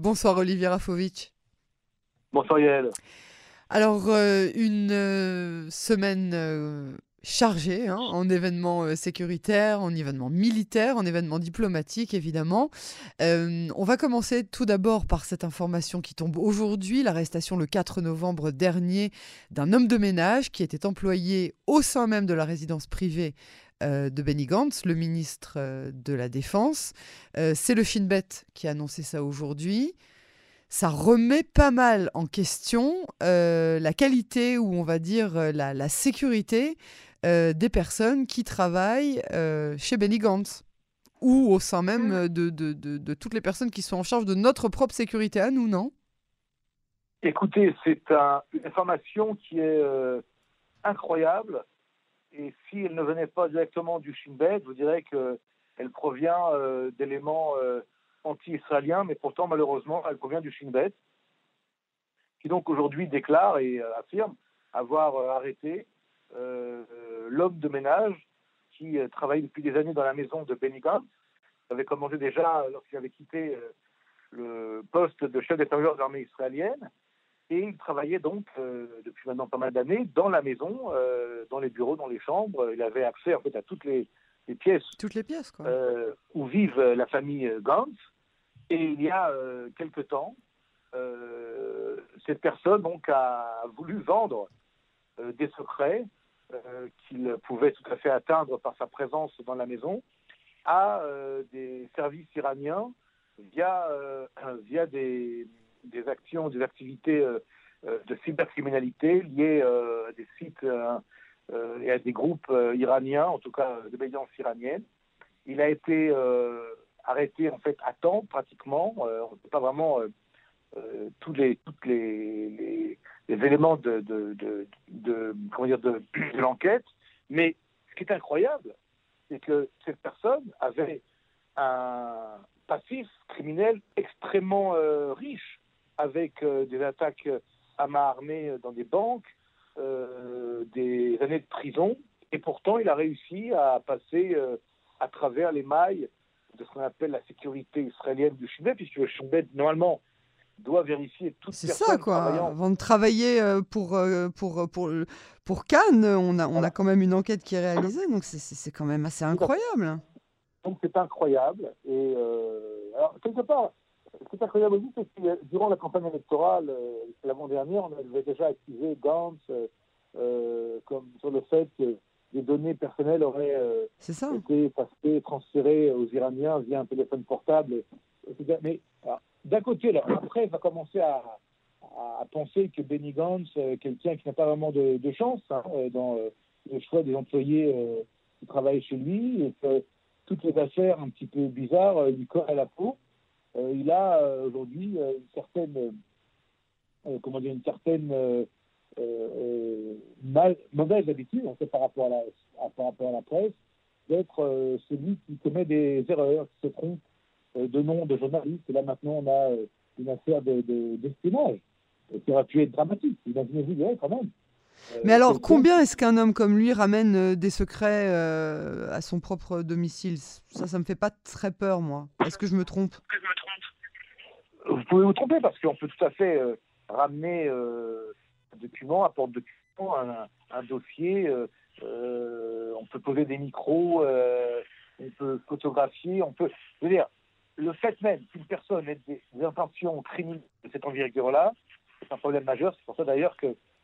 Bonsoir Olivier Rafovic. Bonsoir Yael. Alors, euh, une euh, semaine euh, chargée hein, en événements sécuritaires, en événements militaires, en événements diplomatiques, évidemment. on va commencer tout d'abord par cette information qui tombe aujourd'hui, l'arrestation le 4 novembre dernier d'un homme de ménage qui était employé au sein même de la résidence privée de Benny Gantz, le ministre de la Défense. C'est le Shin Bet qui a annoncé ça aujourd'hui. Ça remet pas mal en question euh, la qualité ou on va dire euh, la, sécurité euh, des personnes qui travaillent chez Benny Gantz ou au sein même de, de, toutes les personnes qui sont en charge de notre propre sécurité à nous, non? Écoutez, c'est une information qui est incroyable et si elle ne venait pas directement du Shin Bet, vous dirais qu'elle provient d'éléments anti-israélien, mais pourtant, malheureusement, elle provient du Shin Bet, qui donc aujourd'hui déclare et euh, affirme avoir euh, arrêté euh, l'homme de ménage qui travaillait depuis des années dans la maison de Benny Gantz. Avait commencé déjà lorsqu'il avait quitté le poste de chef d'état-major de l'armée israélienne. Et il travaillait donc depuis maintenant pas mal d'années dans la maison, dans les bureaux, dans les chambres. Il avait accès en fait à toutes les, pièces, Toutes les pièces euh, où vivent euh, la famille Gantz. Et il y a euh, quelque temps, cette personne donc a voulu vendre des secrets qu'il pouvait tout à fait atteindre par sa présence dans la maison à des services iraniens via, via des, des, actions, des activités de cybercriminalité liées à des sites euh, et à des groupes euh, iraniens, en tout cas d'obédience iranienne. Il a été euh, arrêté en fait à temps pratiquement. on ne sait pas vraiment tous les, toutes les, éléments de, de, de, comment dire, de, l'enquête. Mais ce qui est incroyable, c'est que cette personne avait un passif criminel extrêmement riche, avec des attaques à main armée dans des banques, euh, des années de prison, et pourtant il a réussi à passer euh, à travers les mailles de ce qu'on appelle la sécurité israélienne du Shin puisque le Shin normalement, doit vérifier toutes C'est ça, quoi. Avant de travailler euh, pour, pour, pour, pour Cannes, on a, on a quand même une enquête qui est réalisée, donc c'est quand même assez incroyable. Donc c'est incroyable. Et alors, quelque part, ce qui est incroyable aussi, c'est que durant la campagne électorale, euh, l'avant-dernière, on avait déjà accusé Gantz euh, euh, comme sur le fait que des données personnelles auraient été passées, transférées aux Iraniens via un téléphone portable. Mais d'un côté, la presse va commencer à, à, penser que Benny Gantz, quelqu'un qui n'a pas vraiment de, chance hein, dans le choix des employés qui travaillent chez lui, et que toutes les affaires un petit peu bizarres lui collent à la peau. Euh, il a euh, aujourd'hui euh, une certaine, comment dire, une certaine mauvaise habitude, par rapport à la, presse, d'être celui qui commet des erreurs, qui se trompe de nom de journaliste. Et là, maintenant, on a une affaire d'espionnage de, qui aurait pu être dramatique. Imaginez-vous, quand même. Mais alors, combien est-ce qu'un homme comme lui ramène des secrets à son propre domicile? Ça, ça me fait pas très peur, moi. Est-ce que je me trompe? Vous pouvez vous tromper parce qu'on peut tout à fait euh, ramener euh, un document, un porte-document, un, dossier, euh, on peut poser des micros, on peut photographier, on peut. Je veux dire, le fait même qu'une personne ait des, intentions criminelles de cette envergure-là, c'est un problème majeur. C'est pour ça d'ailleurs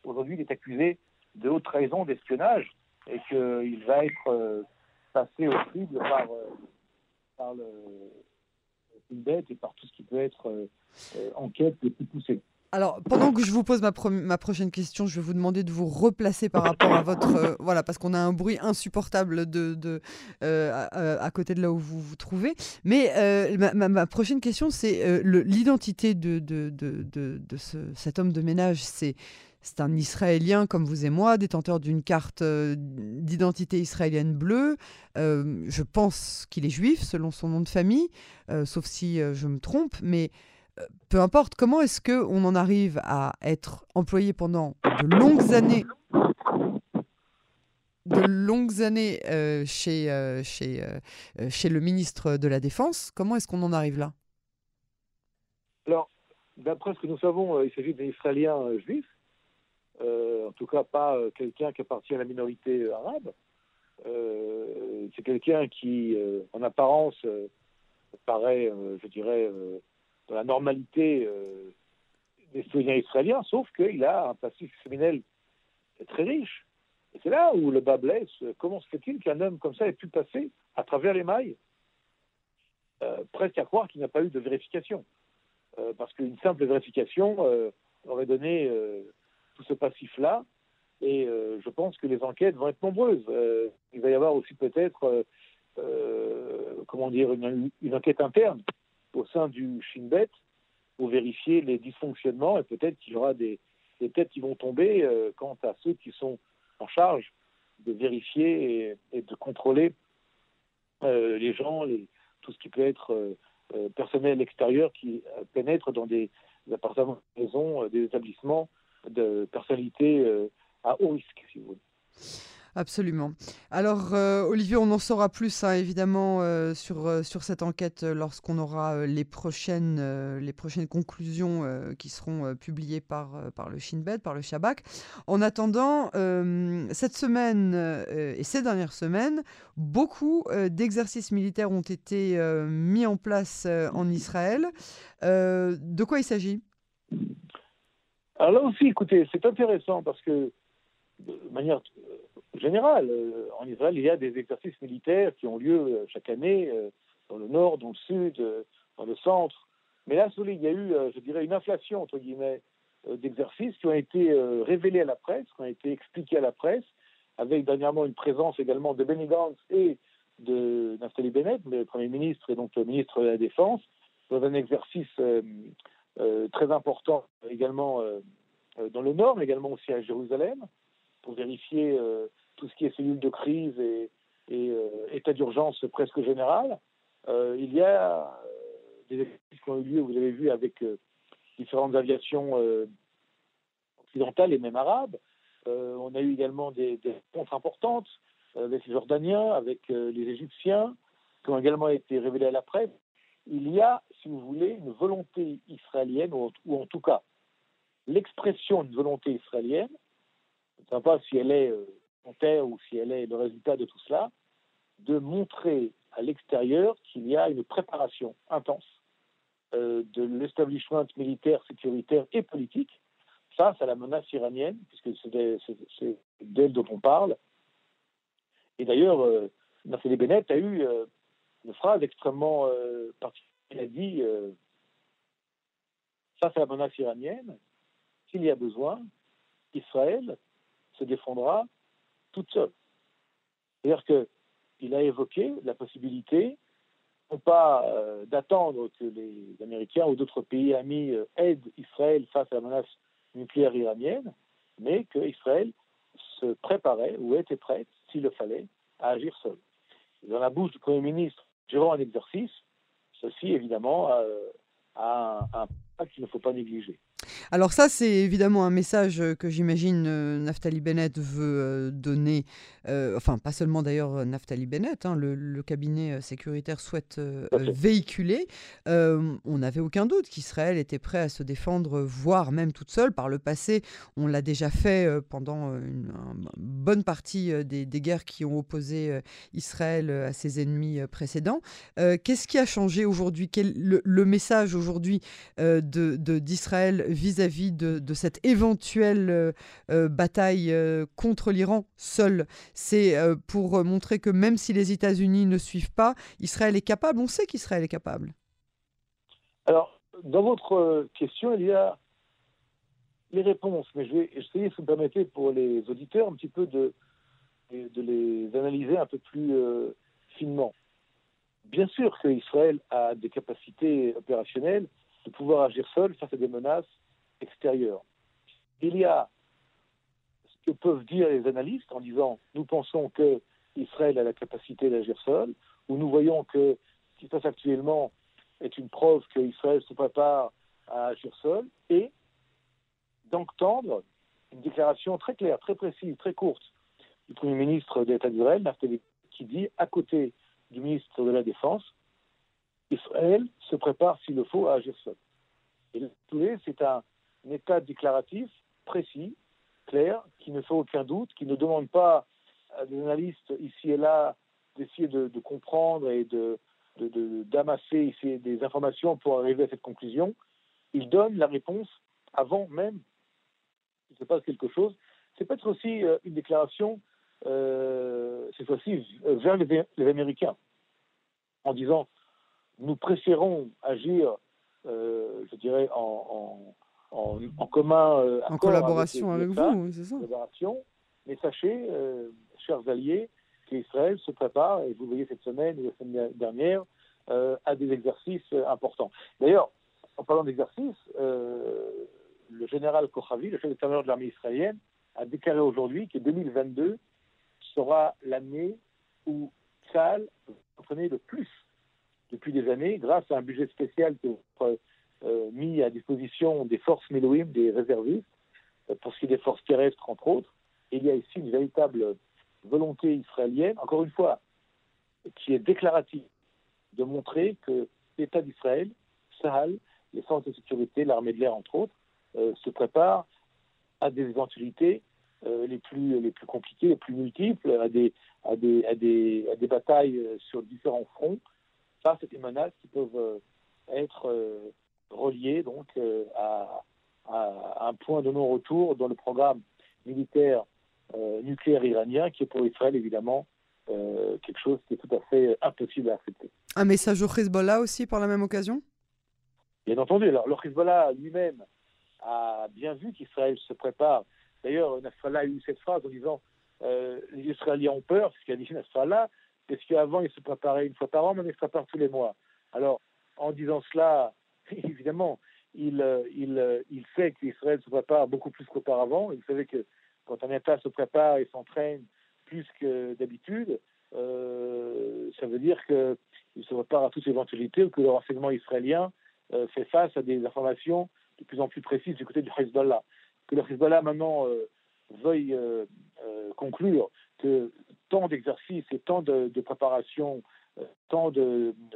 qu'aujourd'hui, il est accusé de haute trahison, d'espionnage, et qu'il va être passé au crible par, par le une bête et par tout ce qui peut être euh, euh, enquête les plus poussées. Alors, pendant que je vous pose ma, ma, prochaine question, je vais vous demander de vous replacer par rapport à votre... Euh, voilà, parce qu'on a un bruit insupportable de, de à, côté de là où vous vous trouvez. Mais ma, ma, prochaine question, c'est l'identité de, de, de, de ce, cet homme de ménage. C'est c'est un Israélien comme vous et moi, détenteur d'une carte euh, d'identité israélienne bleue. Euh, je pense qu'il est juif selon son nom de famille, euh, sauf si je me trompe, mais peu importe, comment est-ce qu'on en arrive à être employé pendant de longues années de longues années chez, chez, chez le ministre de la Défense. Comment est-ce qu'on en arrive là? Alors, d'après ce que nous savons, il s'agit d'un Israélien juif, en tout cas pas quelqu'un qui appartient à la minorité arabe. c'est quelqu'un qui, en apparence, paraît, je dirais, dans la normalité des citoyens israéliens, sauf qu'il a un passif criminel très riche. Et c'est là où le bas blesse. Comment se fait-il qu'un homme comme ça ait pu passer à travers les mailles euh, Presque à croire qu'il n'y a pas eu de vérification? Euh, parce qu'une simple vérification euh, aurait donné tout ce passif-là. Et je pense que les enquêtes vont être nombreuses. il va y avoir aussi peut-être, comment dire, une, enquête interne au sein du Shin Bet pour vérifier les dysfonctionnements et peut-être qu'il y aura des, têtes qui vont tomber euh, quant à ceux qui sont en charge de vérifier et, de contrôler euh, les gens, les, tout ce qui peut être euh, personnel extérieur qui pénètre dans des, appartements, des maisons, des établissements de personnalité à haut risque, si vous voulez. Absolument. Alors, euh, Olivier, on en saura plus, hein, évidemment, euh, sur, euh, sur cette enquête lorsqu'on aura les, prochaines, les prochaines conclusions qui seront publiées par, par le Shinbet, par le Shabak. En attendant, cette semaine et ces dernières semaines, beaucoup d'exercices militaires ont été mis en place en Israël. de quoi il s'agit? Alors là aussi, écoutez, c'est intéressant parce que de manière général. Euh, en Israël, il y a des exercices militaires qui ont lieu euh, chaque année euh, dans le nord, dans le sud, dans le centre. Mais là, il y a eu, je dirais, une inflation, entre guillemets, d'exercices qui ont été révélés à la presse, qui ont été expliqués à la presse, avec dernièrement une présence également de Benny Gantz et de Naftali Bennett, le Premier ministre et donc le ministre de la Défense, dans un exercice très important également dans le Nord, mais également aussi à Jérusalem, pour vérifier tout ce qui est cellule de crise et, euh, état d'urgence presque général. Euh, il y a euh, des exercices qui ont eu lieu, vous avez vu, avec différentes aviations occidentales et même arabes. on a eu également des rencontres importantes avec les Jordaniens, avec les Égyptiens, qui ont également été révélés à la presse. Il y a, si vous voulez, une volonté israélienne, ou, en tout cas l'expression d'une volonté israélienne, je ne sais pas si elle est ou si elle est le résultat de tout cela, de montrer à l'extérieur qu'il y a une préparation intense euh, de l'establishment militaire, sécuritaire et politique face à la menace iranienne, puisque c'est d'elle dont on parle. Et d'ailleurs, euh, Bennett a eu euh, une phrase extrêmement euh, particulière. Il a dit face à la menace iranienne, s'il y a besoin, Israël se défendra toute seule. C'est-à-dire qu'il a évoqué la possibilité, non pas euh, d'attendre que les Américains ou d'autres pays amis euh, aident Israël face à la menace nucléaire iranienne, mais qu'Israël se préparait ou était prête, s'il le fallait, à agir seul. Dans la bouche du Premier ministre, durant un exercice, ceci évidemment euh, a un, un qu'il ne faut pas négliger. Alors ça, c'est évidemment un message que j'imagine euh, Naftali Bennett veut euh, donner, euh, enfin pas seulement d'ailleurs Naftali Bennett, hein, le, cabinet sécuritaire souhaite véhiculer. on n'avait aucun doute qu'Israël était prêt à se défendre, voire même toute seule. Par le passé, on l'a déjà fait pendant une, bonne partie des, guerres qui ont opposé Israël à ses ennemis précédents. Qu'est-ce qui a changé aujourd'hui? Le, le, message aujourd'hui d'Israël de, vis-à-vis de, cette éventuelle euh, euh, bataille euh, contre l'Iran seul. C'est pour montrer que même si les États-Unis ne suivent pas, Israël est capable. On sait qu'Israël est capable. Alors, dans votre question, il y a les réponses, mais je vais essayer, si vous me permettez, pour les auditeurs, un petit peu de, de les analyser un peu plus finement. Bien sûr qu'Israël a des capacités opérationnelles de pouvoir agir seul face à des menaces extérieures. Il y a ce que peuvent dire les analystes en disant nous pensons que Israël a la capacité d'agir seul, ou nous voyons que ce qui se passe actuellement est une preuve qu'Israël se prépare à agir seul, et d'entendre une déclaration très claire, très précise, très courte du Premier ministre d'État d'Israël, qui dit, à côté du ministre de la Défense, Israël se prépare, s'il le faut, à agir seul. Et c'est un, état déclaratif précis, clair, qui ne fait aucun doute, qui ne demande pas à des analystes ici et là d'essayer de, comprendre et de, d'amasser des informations pour arriver à cette conclusion. Il donne la réponse avant même qu'il se passe quelque chose. C'est peut-être aussi euh, une déclaration, euh, cette fois-ci, vers les, Américains, en disant nous préférons agir, euh, je dirais, en, commun, euh, en collaboration avec, vous, c'est ça. Mais sachez, chers alliés, qu'Israël se prépare, et vous voyez cette semaine ou la semaine dernière, à des exercices importants. D'ailleurs, en parlant d'exercices, le général Kochavi, le chef d'état-major de l'armée israélienne, a déclaré aujourd'hui que 2022 sera l'année où Tzal entraîner le plus depuis des années grâce à un budget spécial est euh, mis à disposition des forces Milouim, des réservistes, euh, pour ce qui est des forces terrestres, entre autres. il y a ici une véritable volonté israélienne, encore une fois, qui est déclarative, de montrer que l'État d'Israël, Sahel, les forces de sécurité, l'armée de l'air, entre autres, euh, se préparent à des éventualités euh, les, plus, les plus compliquées, les plus multiples, à des, à des, à des, à des batailles euh, sur différents fronts, face à des menaces qui peuvent euh, reliées donc, à, à, un point de non-retour dans le programme militaire nucléaire iranien, qui est pour Israël évidemment quelque chose qui est tout à fait impossible à accepter. Un message au Hezbollah aussi par la même occasion? Bien entendu. Alors, le Hezbollah lui-même a bien vu qu'Israël se prépare D'ailleurs, Nasrallah a eu cette phrase en disant euh, les Israéliens ont peur, ce qu'a dit Nasrallah, parce qu'avant, ils se préparaient une fois par an, mais ils se préparent tous les mois. Alors, en disant cela, évidemment, il, euh, il, euh, il sait qu'Israël se prépare beaucoup plus qu'auparavant. Il savait que quand un État se prépare et s'entraîne plus que d'habitude, ça veut dire qu'il se prépare à toute éventualité ou que le renseignement israélien fait face à des informations de plus en plus précises du côté du Hezbollah que le Hezbollah maintenant euh, veuille euh, euh, conclure que tant d'exercices et tant de, préparation, tant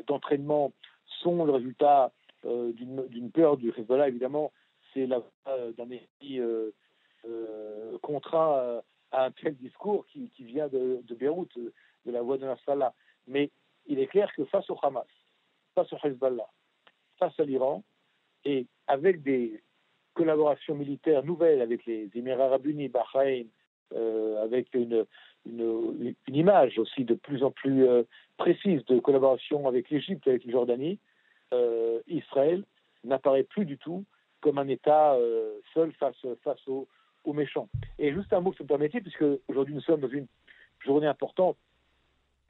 d'entraînement sont le résultat d'une peur du Hezbollah, évidemment, c'est la d'un pays contraint à un tel discours qui, vient de, Beyrouth, de la voix de Nasrallah. Mais il est clair que face au Hamas, face au Hezbollah, face à l'Iran, et avec des collaboration militaire nouvelle avec les Émirats arabes unis, Bahreïn, euh, avec une, une, image aussi de plus en plus euh, précise de collaboration avec l'Égypte, avec la Jordanie, euh, Israël n'apparaît plus du tout comme un État seul face, aux, méchants. Et juste un mot, si vous me permettez, puisque aujourd'hui nous sommes dans une journée importante,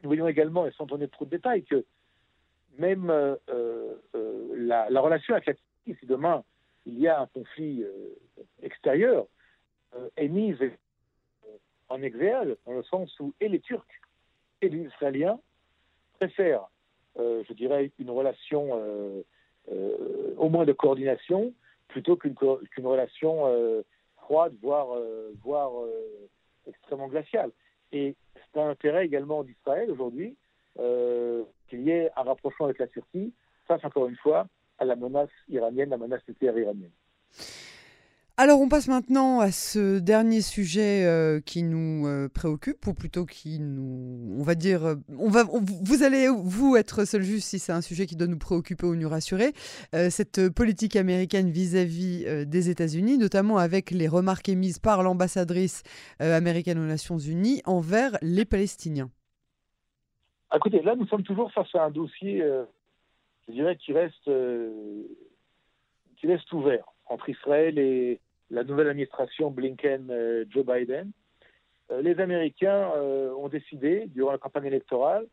nous voyons également, et sans donner trop de détails, que même la, la, relation avec la si demain il y a un conflit euh, extérieur, euh, est mise en exergue, dans le sens où et les Turcs et les Israéliens préfèrent, euh, je dirais, une relation au moins de coordination plutôt qu'une relation froide, voire, voire extrêmement glaciale. Et c'est un intérêt également d'Israël aujourd'hui qu'il y ait un rapprochement avec la Turquie face, encore une fois, à la menace iranienne, la menace nucléaire iranienne. Alors on passe maintenant à ce dernier sujet euh, qui nous euh, préoccupe, ou plutôt qui nous, on va dire, euh, on va, vous allez vous être seul juste si c'est un sujet qui doit nous préoccuper ou nous rassurer. cette politique américaine vis-à-vis des États-Unis, notamment avec les remarques émises par l'ambassadrice américaine aux Nations Unies envers les Palestiniens. Écoutez, là nous sommes toujours face à un dossier je dirais, qui reste, qui reste ouvert entre Israël et la nouvelle administration Blinken-Joe euh, Biden. Euh, les Américains ont décidé, durant la campagne électorale,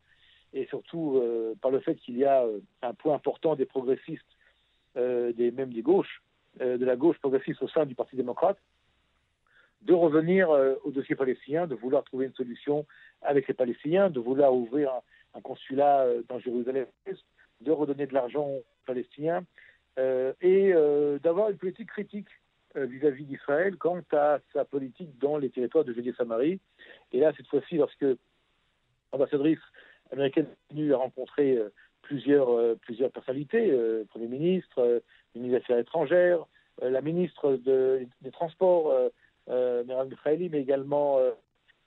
et surtout par le fait qu'il y a un point important des progressistes, des, même des gauches, de la gauche progressiste au sein du Parti démocrate, de revenir au dossier palestinien, de vouloir trouver une solution avec les Palestiniens, de vouloir ouvrir un, consulat dans Jérusalem de redonner de l'argent aux Palestiniens euh, et euh, d'avoir une politique critique euh, vis-à-vis d'Israël quant à sa politique dans les territoires de Judée-Samarie. Et là, cette fois-ci, lorsque l'ambassadrice américaine est venue à rencontrer plusieurs, plusieurs personnalités, Premier ministre, ministre des Affaires étrangères, la ministre des Transports, euh, Mikhaïli, mais également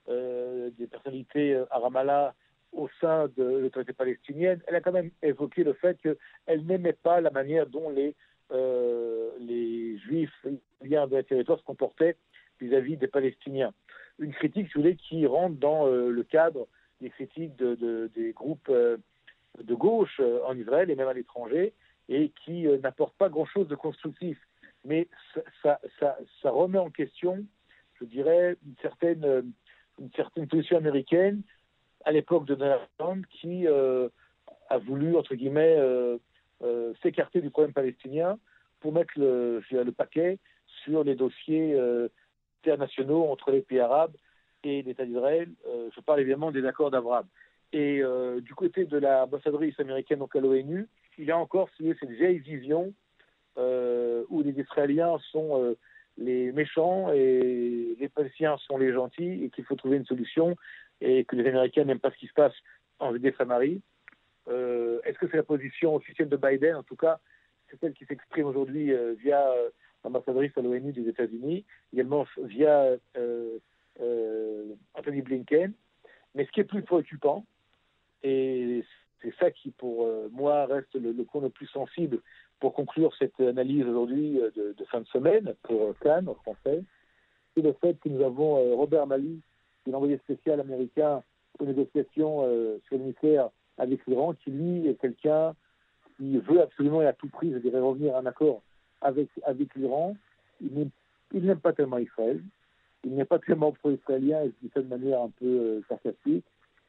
des personnalités à Ramallah au sein de l'autorité palestinienne, elle a quand même évoqué le fait qu'elle n'aimait pas la manière dont les, euh, les juifs liens de la territoire se comportaient vis-à-vis des Palestiniens. Une critique, si vous voulez, qui rentre dans euh, le cadre des critiques de, des groupes euh, de gauche en Israël et même à l'étranger, et qui n'apporte pas grand-chose de constructif. Mais ça, ça, ça, remet en question, je dirais, une certaine, une certaine position américaine à l'époque de Donald Trump qui euh, a voulu, entre guillemets, euh, euh, s'écarter du problème palestinien pour mettre le, le paquet sur les dossiers internationaux entre les pays arabes et l'État d'Israël. je parle évidemment des accords d'Abraham. Et du côté de l'ambassadrice américaine donc à l'ONU, il y a encore cette vieille vision où les Israéliens sont les méchants et les Palestiniens sont les gentils et qu'il faut trouver une solution et que les Américains n'aiment pas ce qui se passe en Judée-Samarie. Euh, Est-ce que c'est la position officielle de Biden? En tout cas, c'est celle qui s'exprime aujourd'hui euh, via euh, l'ambassadrice à l'ONU des États-Unis, également via Anthony Blinken. Mais ce qui est plus préoccupant, et c'est ça qui, pour moi, reste le, point le plus sensible pour conclure cette analyse aujourd'hui de, de, fin de semaine pour Cannes en français, c'est le fait que nous avons Robert Mali l'envoyé spécial américain aux négociations euh, sur le nucléaire avec l'Iran, qui lui est quelqu'un qui veut absolument et à tout prix, je dirais, revenir à un accord avec, l'Iran. Il n'aime pas tellement Israël. Il n'est pas tellement pro-israélien, et de manière un peu euh, sarcastique.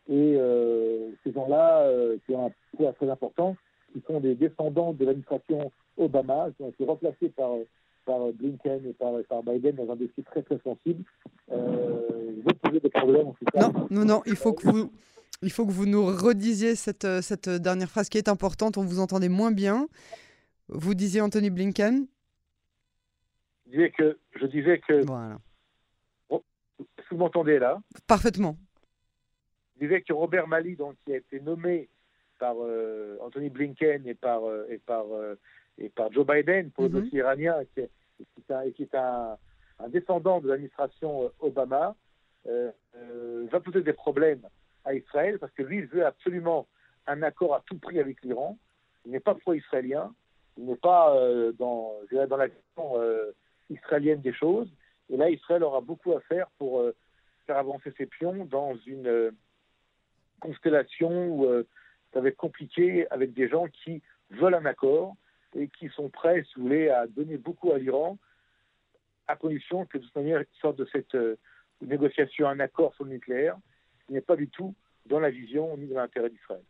Et euh, ces gens-là, qui ont un poids très important, qui sont des descendants de l'administration Obama, qui ont été remplacés par par Blinken et par, par, Biden dans un dossier très très sensible. Euh, vous poser des problèmes en tout cas. Non, non, non, il faut que vous, il faut que vous nous redisiez cette, cette dernière phrase qui est importante. On vous entendait moins bien. Vous disiez Anthony Blinken? Je disais que. Je disais que voilà. vous m'entendez là? Parfaitement. Je disais que Robert Mali, donc, qui a été nommé par euh, Anthony Blinken et par, euh, et par euh, et par Joe Biden pour le mhm. dossier iranien, qui est, qui est, un, un, descendant de l'administration euh, Obama, euh, euh, va poser des problèmes à Israël parce que lui, il veut absolument un accord à tout prix avec l'Iran. Il n'est pas pro-israélien, il n'est pas euh, dans, dans la vision israélienne des choses. Et là, Israël aura beaucoup à faire pour faire avancer ses pions dans une constellation où ça va être compliqué avec des gens qui veulent un accord, et qui sont prêts, si vous voulez, à donner beaucoup à l'Iran, à condition que de toute manière, il sorte de cette euh, négociation un accord sur le nucléaire, qui n'est pas du tout dans la vision ni dans l'intérêt d'Israël.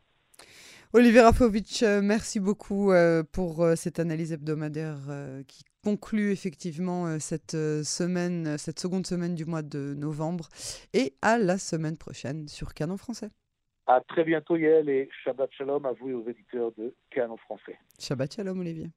Olivier Rafovitch, euh, merci beaucoup euh, pour cette analyse hebdomadaire qui conclut effectivement cette semaine, cette seconde semaine du mois de novembre. Et à la semaine prochaine sur Canon Français. À très bientôt, Yael, et Shabbat Shalom à vous et aux éditeurs de Canon Français. Shabbat Shalom, Olivier.